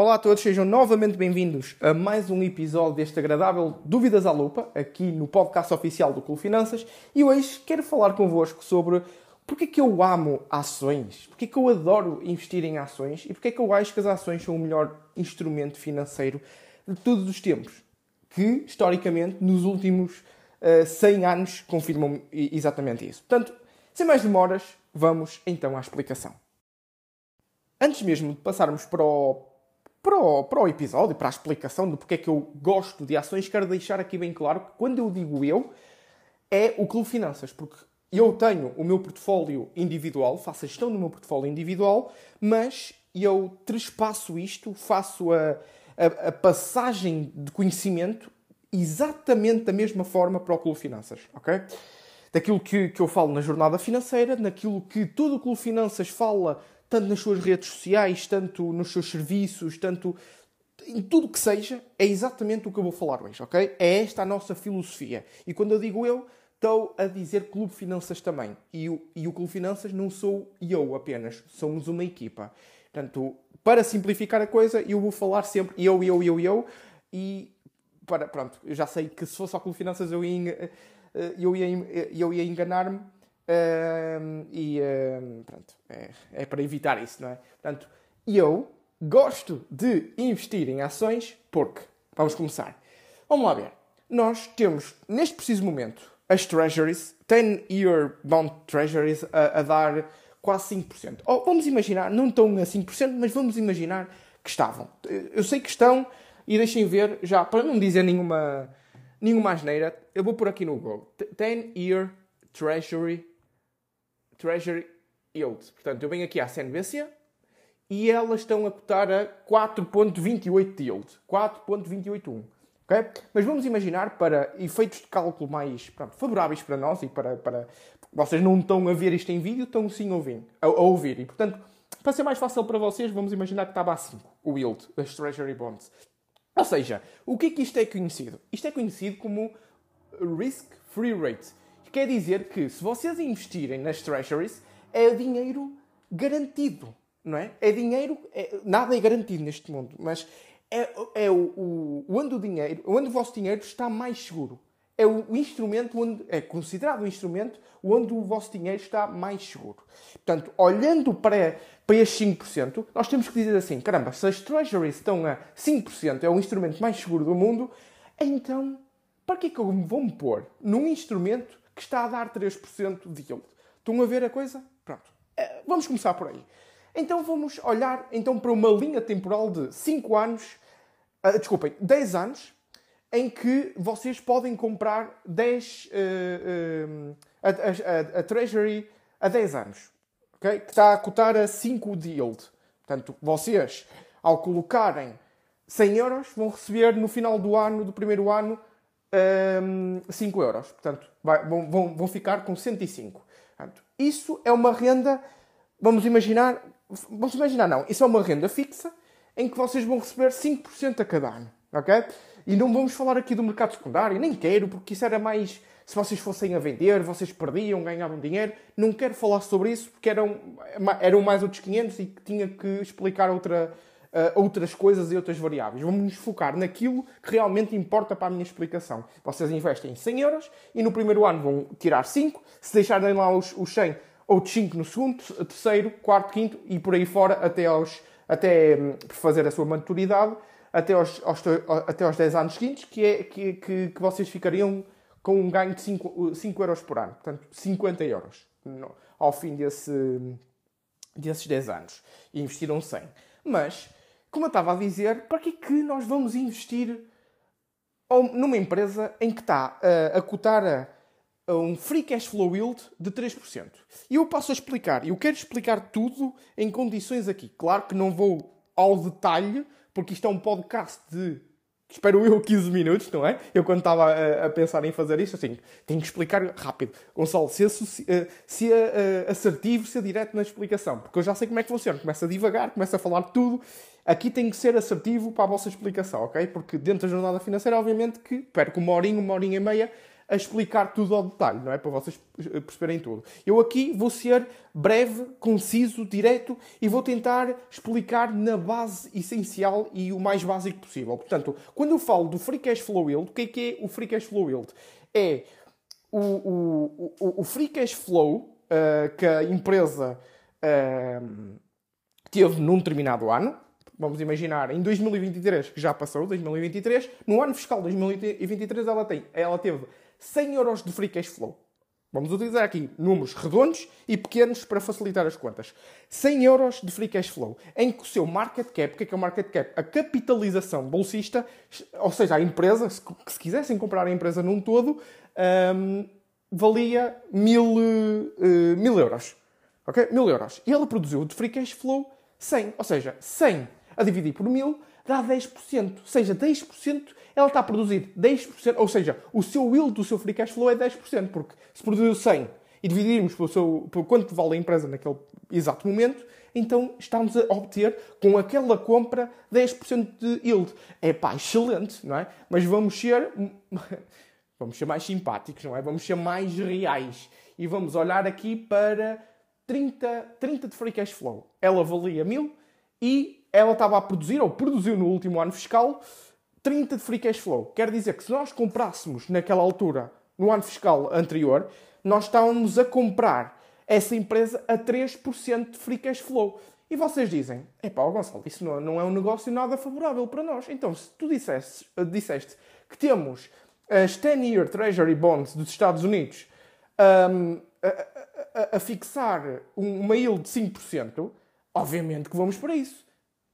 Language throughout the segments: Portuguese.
Olá a todos, sejam novamente bem-vindos a mais um episódio deste agradável Dúvidas à Lupa, aqui no podcast oficial do Clube Finanças, e hoje quero falar convosco sobre porque é que eu amo ações, porque é que eu adoro investir em ações e porque é que eu acho que as ações são o melhor instrumento financeiro de todos os tempos, que historicamente nos últimos uh, 100 anos confirmam exatamente isso. Portanto, sem mais demoras, vamos então à explicação. Antes mesmo de passarmos para o, para o, para o episódio, para a explicação do porque é que eu gosto de ações, quero deixar aqui bem claro que quando eu digo eu, é o Clube Finanças, porque eu tenho o meu portfólio individual, faço a gestão do meu portfólio individual, mas eu trespasso isto, faço a, a, a passagem de conhecimento exatamente da mesma forma para o Clube Finanças, ok? Daquilo que, que eu falo na jornada financeira, naquilo que todo o Clube Finanças fala tanto nas suas redes sociais, tanto nos seus serviços, tanto em tudo que seja, é exatamente o que eu vou falar hoje, ok? É esta a nossa filosofia. E quando eu digo eu, estou a dizer Clube Finanças também. E o, e o Clube Finanças não sou eu apenas, somos uma equipa. Portanto, para simplificar a coisa, eu vou falar sempre eu, eu, eu, eu. E para, pronto, eu já sei que se fosse ao Clube Finanças eu ia, eh, eu ia, eu ia enganar-me E pronto, é, é, para evitar isso, não é? Portanto, eu gosto de investir em ações porque, vamos começar. Vamos lá ver. Nós temos, neste preciso momento, as treasuries, 10-year bond treasuries, a, a, dar quase 5%. Ou vamos imaginar, não estão a 5%, mas vamos imaginar que estavam. Eu sei que estão, e deixem ver, já para não dizer nenhuma, nenhuma asneira, eu vou pôr aqui no Google. 10-year treasury Treasury Yield. Portanto, eu venho aqui à CNBC e elas estão a cotar a 4.28 de yield. 4.281. Okay? Mas vamos imaginar para efeitos de cálculo mais pronto, favoráveis para nós e para, para... Vocês não estão a ver isto em vídeo, estão sim a ouvir. A, a ouvir. E, portanto, para ser mais fácil para vocês, vamos imaginar que estava a 5, o yield das Treasury Bonds. Ou seja, o que é que isto é conhecido? Isto é conhecido como Risk Free Rate. Quer dizer que se vocês investirem nas treasuries, é dinheiro garantido, não é? É dinheiro, é, nada é garantido neste mundo, mas é, é o, o, onde o dinheiro, onde o vosso dinheiro está mais seguro. É o instrumento onde é considerado o instrumento onde o vosso dinheiro está mais seguro. Portanto, olhando para, para estes 5%, nós temos que dizer assim: caramba, se as treasuries estão a 5%, é o instrumento mais seguro do mundo, então para que é que eu vou me pôr num instrumento que está a dar 3% de yield. Estão a ver a coisa? Pronto. Eh, vamos começar por aí. Então vamos olhar então para uma linha temporal de 5 anos, uh, desculpem, 10 anos, em que vocês podem comprar 10, uh, uh, a, a, a, Treasury a 10 anos, okay? que está a cotar a 5 de yield. Portanto, vocês, ao colocarem 100 euros, vão receber no final do ano, do primeiro ano, um, 5 euros. Portanto, vai, vão, vão, vão ficar com 105. Portanto, isso é uma renda, vamos imaginar, vamos imaginar não, isso é uma renda fixa em que vocês vão receber 5% a cada ano. Ok? E não vamos falar aqui do mercado secundário, nem quero, porque isso era mais. Se vocês fossem a vender, vocês perdiam, ganhavam dinheiro. Não quero falar sobre isso, porque eram, eram mais outros 500 e tinha que explicar outra, uh, outras coisas e outras variáveis. Vamos nos focar naquilo que realmente importa para a minha explicação. Vocês investem 100 euros e no primeiro ano vão tirar 5. Se deixarem lá os, os 100, outros 5 no segundo, terceiro, quarto, quinto e por aí fora até, aos, até um, fazer a sua maturidade, até aos, aos, até aos 10 anos seguintes, que, é, que, que, que vocês ficariam com um ganho de 5, 5 euros por ano. Portanto, 50 euros ao fim desse, desses 10 anos. E investiram 100. Mas como eu estava a dizer, para que é que nós vamos investir numa empresa em que está a, a cotar a, um free cash flow yield de 3%? E eu passo a explicar, eu quero explicar tudo em condições aqui. Claro que não vou ao detalhe, porque isto é um podcast de espero eu 15 minutos, não é? Eu quando estava a, a, pensar em fazer isto, assim, tenho que explicar rápido. Gonçalo, se, se é assertivo, ser direto na explicação, porque eu já sei como é que funciona. Começa a divagar, começa a falar tudo. Aqui tem que ser assertivo para a vossa explicação, ok? Porque dentro da jornada financeira, obviamente que perco uma horinha, uma horinha e meia a explicar tudo ao detalhe, não é? Para vocês perceberem tudo. Eu aqui vou ser breve, conciso, direto e vou tentar explicar na base essencial e o mais básico possível. Portanto, quando eu falo do Free Cash Flow Yield, o que é que é o Free Cash Flow Yield? É o, o, o, o Free Cash Flow uh, que a empresa uh, teve num determinado ano, vamos imaginar, em 2023, que já passou, 2023, no ano fiscal 2023 ela, tem, ela teve 100 euros de free cash flow. Vamos utilizar aqui números redondos e pequenos para facilitar as contas. 100 euros de free cash flow, em que o seu market cap, o que é, que é o market cap? A capitalização bolsista, ou seja, a empresa, se, se quisessem comprar a empresa num todo, um, valia mil, uh, mil euros. Ok? Mil euros. E ela produziu de free cash flow 100. Ou seja, 100 a dividir por 1000 dá 10%. Ou seja, 10% ela está a produzir 10%. Ou seja, o seu yield do seu free cash flow é 10%. Porque se produziu 100 e dividirmos pelo, seu, pelo quanto vale a empresa naquele exato momento, então estamos a obter com aquela compra 10% de yield. É pá, excelente, não é? Mas vamos ser. Vamos ser mais simpáticos, não é? Vamos ser mais reais. E vamos olhar aqui para 30, 30 de free cash flow. Ela valia 1000 e ela estava a produzir, ou produziu no último ano fiscal, 30 de free cash flow. Quer dizer que se nós comprássemos naquela altura, no ano fiscal anterior, nós estávamos a comprar essa empresa a 3% de free cash flow. E vocês dizem, epá, Gonçalo, isso não, não é um negócio nada favorável para nós. Então, se tu disseste, disseste que temos as 10-year Treasury Bonds dos Estados Unidos um, a, a, a, fixar uma yield de 5%, obviamente que vamos para isso.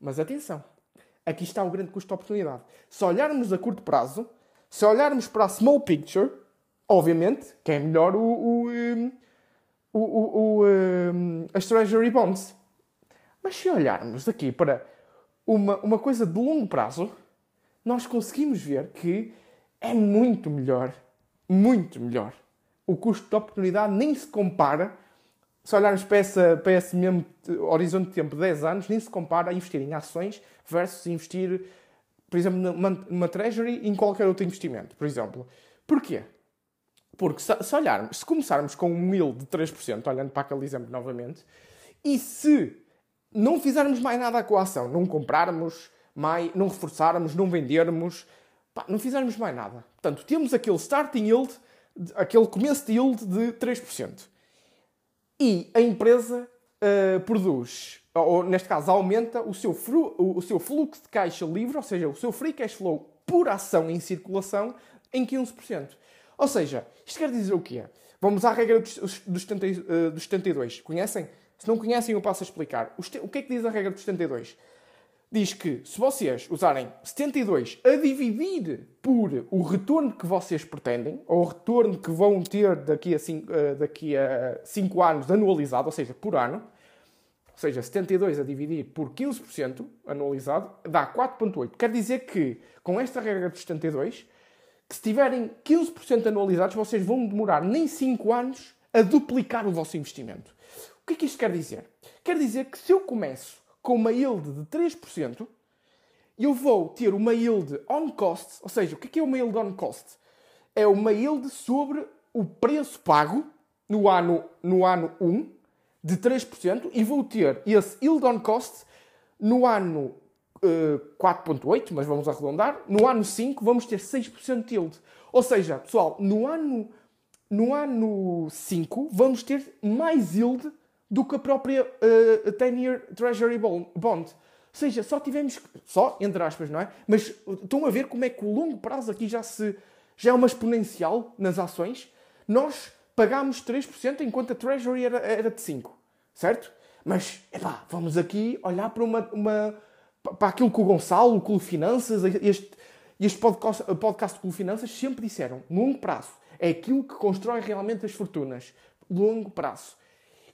Mas atenção, aqui está o grande custo de oportunidade. Se olharmos a curto prazo, se olharmos para a small picture, obviamente que é melhor o, o, um, o, o um, as Treasury Bonds. Mas se olharmos aqui para uma, uma coisa de longo prazo, nós conseguimos ver que é muito melhor, muito melhor. O custo de oportunidade nem se compara, se olharmos para, essa, para esse mesmo horizonte de tempo de 10 anos, nem se compara a investir em ações versus investir, por exemplo, numa, numa treasury em qualquer outro investimento, por exemplo. Porquê? Porque se, se olharmos, se começarmos com um mil de 3%, olhando para aquele exemplo novamente, e se não fizermos mais nada com a ação, não comprarmos, mais, não reforçarmos, não vendermos, Pá, não fizermos mais nada. Portanto, temos aquele starting yield, aquele começo de yield de 3%. E a empresa uh, produz, ou neste caso aumenta, o seu, fru, o seu fluxo de caixa livre, ou seja, o seu free cash flow por ação em circulação, em 15%. Ou seja, isto quer dizer o quê? Vamos à regra dos, dos, 70, uh, dos 72. Conhecem? Se não conhecem, eu passo a explicar. O que é que diz a regra dos 72? Diz que se vocês usarem 72 a dividir por o retorno que vocês pretendem, ou o retorno que vão ter daqui a 5, uh, daqui a 5 anos anualizado, ou seja, por ano, ou seja, 72 a dividir por 15% anualizado, dá 4.8. Quer dizer que, com esta regra de 72, que se tiverem 15% anualizados, vocês vão demorar nem 5 anos a duplicar o vosso investimento. O que é que isto quer dizer? Quer dizer que se eu começo com uma yield de 3%, eu vou ter uma yield on cost, ou seja, o que é uma yield on cost? É uma yield sobre o preço pago no ano, no ano 1 de 3% e vou ter esse yield on cost no ano uh, eh, 4.8, mas vamos arredondar, no ano 5 vamos ter 6% de yield. Ou seja, pessoal, no ano, no ano 5 vamos ter mais yield do que a própria uh, 10-year Treasury Bond. Ou seja, só tivemos, só entre aspas, não é? Mas estão a ver como é que o longo prazo aqui já, se, já é uma exponencial nas ações. Nós pagámos 3% enquanto a Treasury era, era de 5%, certo? Mas, epá, vamos aqui olhar para, uma, uma, para aquilo que o Gonçalo, o Clube Finanças, este, este podcast, podcast do Clube Finanças sempre disseram. Longo prazo. É aquilo que constrói realmente as fortunas. Longo prazo.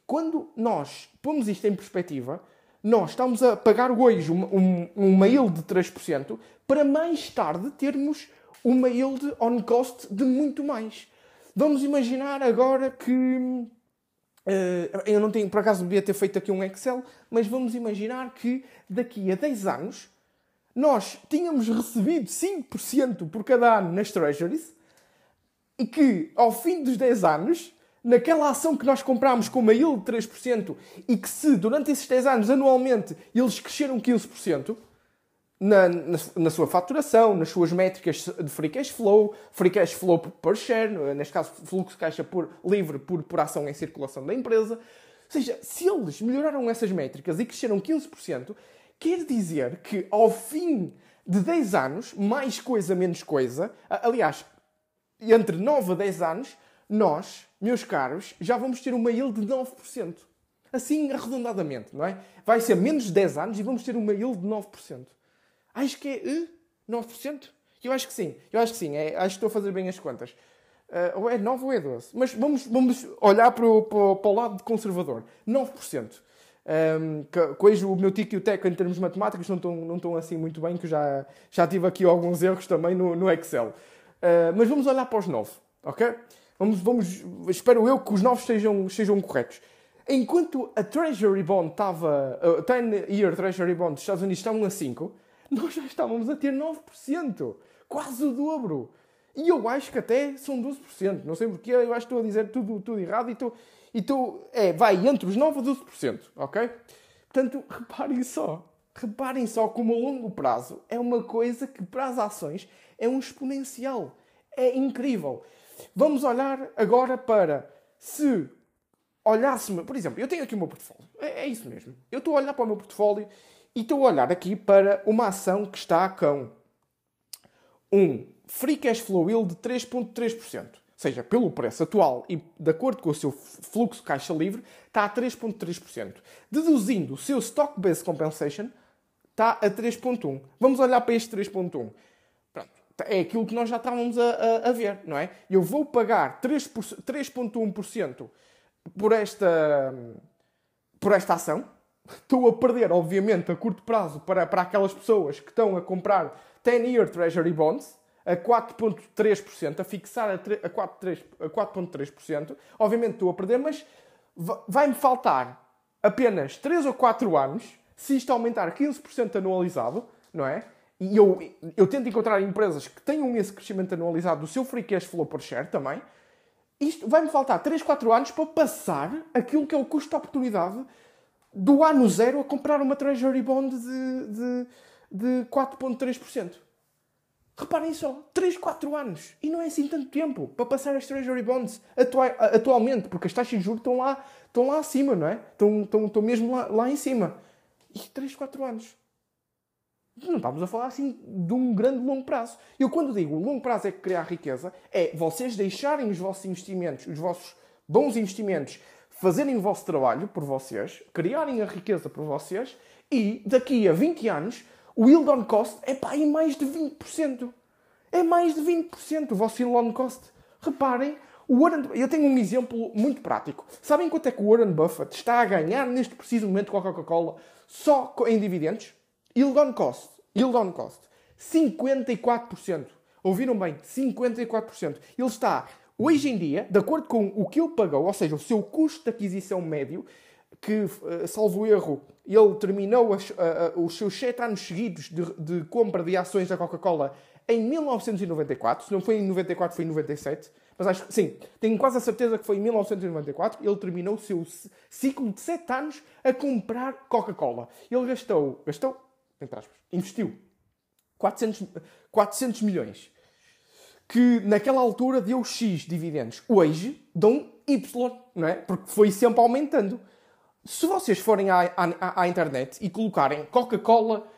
Quando nós pomos isto em perspectiva, nós estamos a pagar hoje uma, um, uma yield de 3% para mais tarde termos uma yield on cost de muito mais. Vamos imaginar agora que. Uh, eu não tenho, por acaso, devia ter feito aqui um Excel, mas vamos imaginar que daqui a 10 anos nós tínhamos recebido 5% por cada ano nas Treasuries e que ao fim dos 10 anos, naquela ação que nós comprámos com uma yield de 3% e que se durante esses 10 anos anualmente eles cresceram 15%, na, na, na, sua faturação, nas suas métricas de free cash flow, free cash flow per share, neste caso fluxo de caixa por, livre por, por ação em circulação da empresa. Ou seja, se eles melhoraram essas métricas e cresceram 15%, quer dizer que ao fim de 10 anos, mais coisa, menos coisa, aliás, entre 9 a 10 anos, nós, meus caros, já vamos ter uma yield de 9%. Assim, arredondadamente, não é? Vai ser menos de 10 anos e vamos ter uma yield de 9%. Acho que é uh, 9%? Eu acho que sim. Eu acho que sim. É, acho que estou a fazer bem as contas. Uh, ou é 9 ou é 12. Mas vamos, vamos olhar para o, para, o lado conservador. 9%. Um, que, o meu tico e o teco em termos matemáticos não estão, não estão assim muito bem, que já, já tive aqui alguns erros também no, no Excel. Uh, mas vamos olhar para os 9, ok? Vamos, vamos, espero eu que os 9 sejam, sejam corretos. Enquanto a Treasury Bond estava, a 10-year Treasury Bond dos Estados Unidos estavam a 5, nós já estávamos a ter 9%. Quase o dobro. E eu acho que até são 12%. Não sei porquê, eu acho que estou a dizer tudo, tudo errado e estou. E estou é, vai entre os 9% a 12%, ok? Portanto, reparem só. Reparem só como a longo prazo é uma coisa que para as ações é um exponencial. É incrível. Vamos olhar agora para se olhássemos, por exemplo, eu tenho aqui o meu portfólio. É, é isso mesmo. Eu estou a olhar para o meu portfólio e estou a olhar aqui para uma ação que está com um free cash flow yield de 3,3%. Ou seja, pelo preço atual e de acordo com o seu fluxo caixa livre, está a 3,3%. Deduzindo o seu stock-based compensation, está a 3,1%. Vamos olhar para este 3,1%. É aquilo que nós já estávamos a, a, a ver, não é? Eu vou pagar 3,1% por esta, por esta ação, estou a perder, obviamente, a curto prazo para, para aquelas pessoas que estão a comprar 10-year Treasury Bonds a 4,3%, a fixar a 4,3%. Obviamente estou a perder, mas vai-me faltar apenas 3 ou 4 anos se isto aumentar 15% anualizado, não é? E eu, eu tento encontrar empresas que tenham esse crescimento anualizado do seu free cash flow per share também. Isto vai-me faltar 3, 4 anos para passar aquilo que é o custo de oportunidade do ano zero a comprar uma Treasury Bond de, de, de 4,3%. Reparem só, 3, 4 anos. E não é assim tanto tempo para passar as Treasury Bonds atualmente, porque as taxas de juros estão lá, estão lá acima, não é? Estão, estão, estão mesmo lá, lá em cima. E 3, 4 anos. Não estamos a falar assim de um grande longo prazo. Eu quando digo longo prazo é criar riqueza, é vocês deixarem os vossos investimentos, os vossos bons investimentos, fazerem o vosso trabalho por vocês, criarem a riqueza por vocês e daqui a 20 anos o yield on cost é pá, em mais de 20%. É mais de 20% o vosso yield on cost. Reparem, Warren, eu tenho um exemplo muito prático. Sabem quanto é que o Warren Buffett está a ganhar neste preciso momento com a Coca-Cola só em dividendos? Yield on cost. Yield on cost. 54%. Ouviram bem? 54%. Ele está Hoje em dia, de acordo com o que ele pagou, ou seja, o seu custo de aquisição médio, que, eh, salvo erro, ele terminou as, uh, uh, os seus 7 anos seguidos de, de compra de ações da Coca-Cola em 1994. Se não foi em 94, foi em 97. Mas acho que sim, tenho quase a certeza que foi em 1994. Ele terminou o seu ciclo de 7 anos a comprar Coca-Cola. Ele gastou, gastou, entre aspas, investiu 400, 400 milhões que naquela altura deu X dividendos. Hoje dão Y, não é? Porque foi sempre aumentando. Se vocês forem à, à, à internet e colocarem Coca-Cola.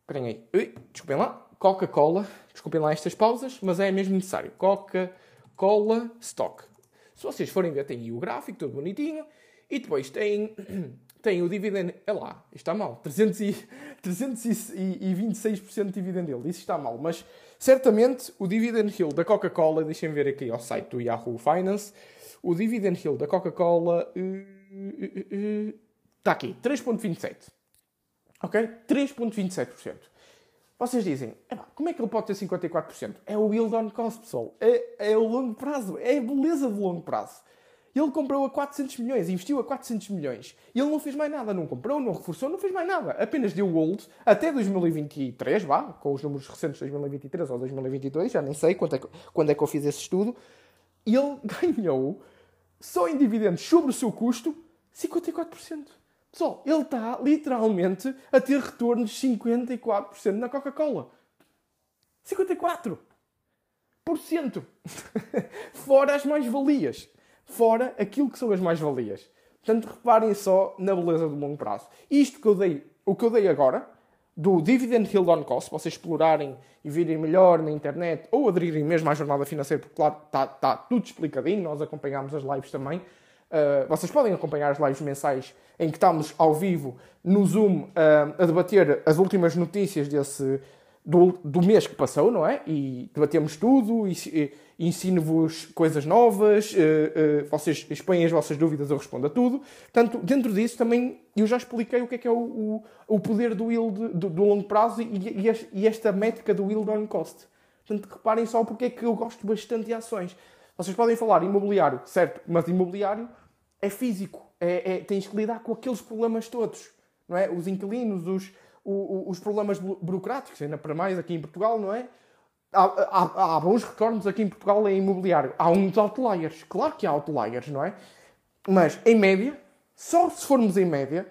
Esperem aí. Ui, desculpem lá. Coca-Cola. Desculpem lá estas pausas, mas é mesmo necessário. Coca-Cola Stock. Se vocês forem ver, tem aí o gráfico, todo bonitinho. E depois tem, tem o dividendo. É lá, isto está mal. 300 e, 326% de dividendo dele. Isso está mal. Mas Certamente, o dividend yield da Coca-Cola, deixem ver aqui ao site do Yahoo Finance, o dividend yield da Coca-Cola uh, uh, uh, está aqui, 3,27. Ok? 3,27%. Vocês dizem, como é que ele pode ter 54%? É o yield on cost, pessoal. É, é o longo prazo. É a beleza do longo prazo. Ele comprou a 400 milhões, investiu a 400 milhões. E ele não fez mais nada, não comprou, não reforçou, não fez mais nada. Apenas deu gold até 2023, vá, com os números recentes de 2023 ou 2022, já nem sei quando é que, quando é que eu fiz esse estudo. ele ganhou, só em dividendos sobre o seu custo, 54%. Pessoal, ele está literalmente a ter retornos de 54% na Coca-Cola. 54%! Fora as mais-valias. Fora aquilo que são as mais-valias. Portanto, reparem só na beleza do longo prazo. Isto que eu dei, o que eu dei agora, do Dividend Yield on Cost, vocês explorarem e virem melhor na internet ou aderirem mesmo à jornada financeira, porque lá está tá tudo explicadinho, nós acompanhamos as lives também. Uh, vocês podem acompanhar as lives mensais em que estamos ao vivo no Zoom uh, a debater as últimas notícias desse, do, do mês que passou, não é? E debatemos tudo, ensino-vos coisas novas, uh, uh, vocês expõem as vossas dúvidas, eu respondo a tudo. Portanto, dentro disso também eu já expliquei o que é que é o, o, o poder do yield do, do longo prazo e, e, esta métrica do yield on cost. Portanto, reparem só porque é que eu gosto bastante de ações. Vocês podem falar imobiliário, certo, mas imobiliário é físico, é, é, tens que lidar com aqueles problemas todos, não é? Os inquilinos, os os problemas burocráticos, ainda para mais aqui em Portugal, não é? Há, há, há, bons retornos aqui em Portugal em imobiliário. Há uns outliers. Claro que há outliers, não é? Mas, em média, só se formos em média,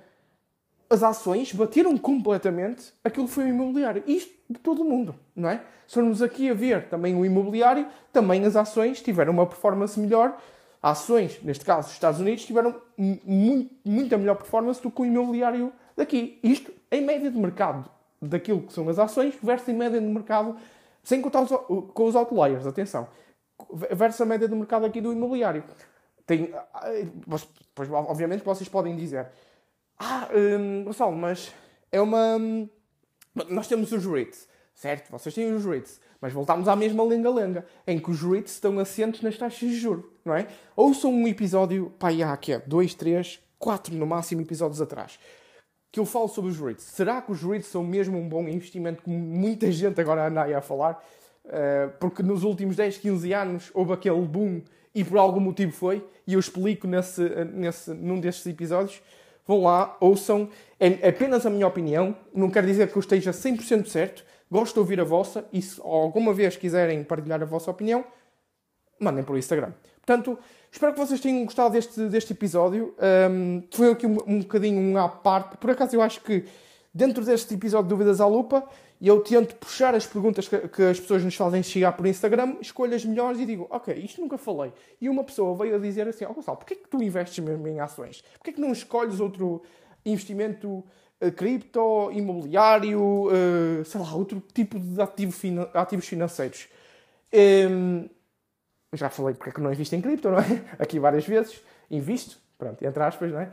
as ações bateram completamente aquilo que foi o imobiliário. Isto de todo o mundo, não é? Se formos aqui a ver também o imobiliário, também as ações tiveram uma performance melhor. Ações, neste caso, os Estados Unidos, tiveram muita melhor performance do que o imobiliário daqui. Isto em média de mercado daquilo que são as ações versus em média de mercado, sem contar os, com os outliers, atenção, versus a média de mercado aqui do imobiliário. Tem, pois, obviamente vocês podem dizer, ah, hum, Gonçalo, mas é uma... Hum, nós temos os REITs, certo? Vocês têm os REITs, mas voltamos à mesma lenga-lenga, em que os REITs estão assentes nas taxas de juros, não é? Ouçam um episódio, pá, há aqui, dois, três, quatro no máximo episódios atrás, que eu falo sobre os REITs. Será que os REITs são mesmo um bom investimento, como muita gente agora anda aí a falar? Uh, porque nos últimos 10, 15 anos houve aquele boom e por algum motivo foi, e eu explico nesse, nesse, num destes episódios. Vão lá, ouçam. É apenas a minha opinião, não quer dizer que eu esteja 100% certo. Gosto de ouvir a vossa e se alguma vez quiserem partilhar a vossa opinião, mandem por Instagram. Portanto, Espero que vocês tenham gostado deste, deste episódio. Um, foi aqui um, um bocadinho um à parte. Por acaso, eu acho que dentro deste episódio de Dúvidas à Lupa, eu tento puxar as perguntas que, que, as pessoas nos fazem chegar por Instagram, escolho as melhores e digo, ok, isto nunca falei. E uma pessoa veio a dizer assim, ó oh, Gonçalo, porquê que tu investes mesmo em ações? Porquê que não escolhes outro investimento uh, cripto, imobiliário, uh, sei lá, outro tipo de ativo ativos financeiros? Um, já falei porque é que não invisto em cripto, não é? Aqui várias vezes. Invisto, pronto, entre aspas, não é?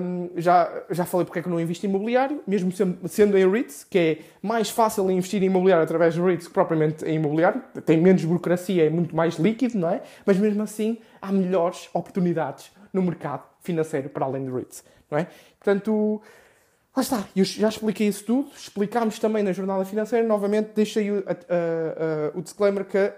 Um, já, já falei porque é que não invisto em imobiliário, mesmo sendo, em REITs, que é mais fácil investir em imobiliário através de REITs que propriamente em imobiliário. Tem menos burocracia, é muito mais líquido, não é? Mas mesmo assim, há melhores oportunidades no mercado financeiro para além de REITs, não é? Portanto, lá está. Eu já expliquei isso tudo. Explicámos também na jornada financeira. Novamente, deixei o, o disclaimer que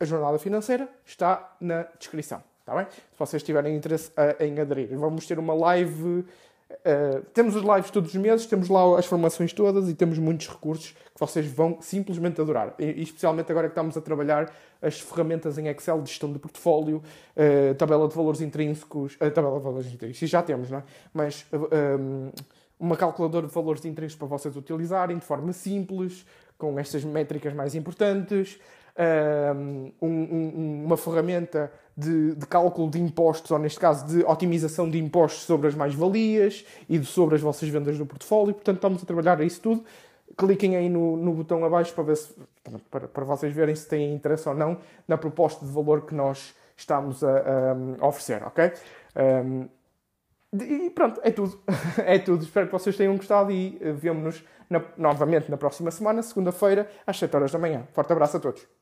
a jornada financeira está na descrição. Está bem? Se vocês tiverem interesse em aderir. Vamos ter uma live. Uh, temos os lives todos os meses, temos lá as formações todas e temos muitos recursos que vocês vão simplesmente adorar. E, especialmente agora que estamos a trabalhar as ferramentas em Excel de gestão de portfólio, uh, tabela de valores intrínsecos, uh, tabela de valores intrínsecos, já temos, não é? Mas um, uma calculadora de valores intrínsecos para vocês utilizarem de forma simples, com estas métricas mais importantes um, um, uma ferramenta de, de, cálculo de impostos, ou neste caso de otimização de impostos sobre as mais-valias e sobre as vossas vendas no portfólio. Portanto, estamos a trabalhar isso tudo. Cliquem aí no, no botão abaixo para, ver se, para, para vocês verem se têm interesse ou não na proposta de valor que nós estamos a, a oferecer, ok? Um, e pronto, é tudo. é tudo. Espero que vocês tenham gostado e uh, vemo-nos novamente na próxima semana, segunda-feira, às 7 horas da manhã. Forte abraço a todos.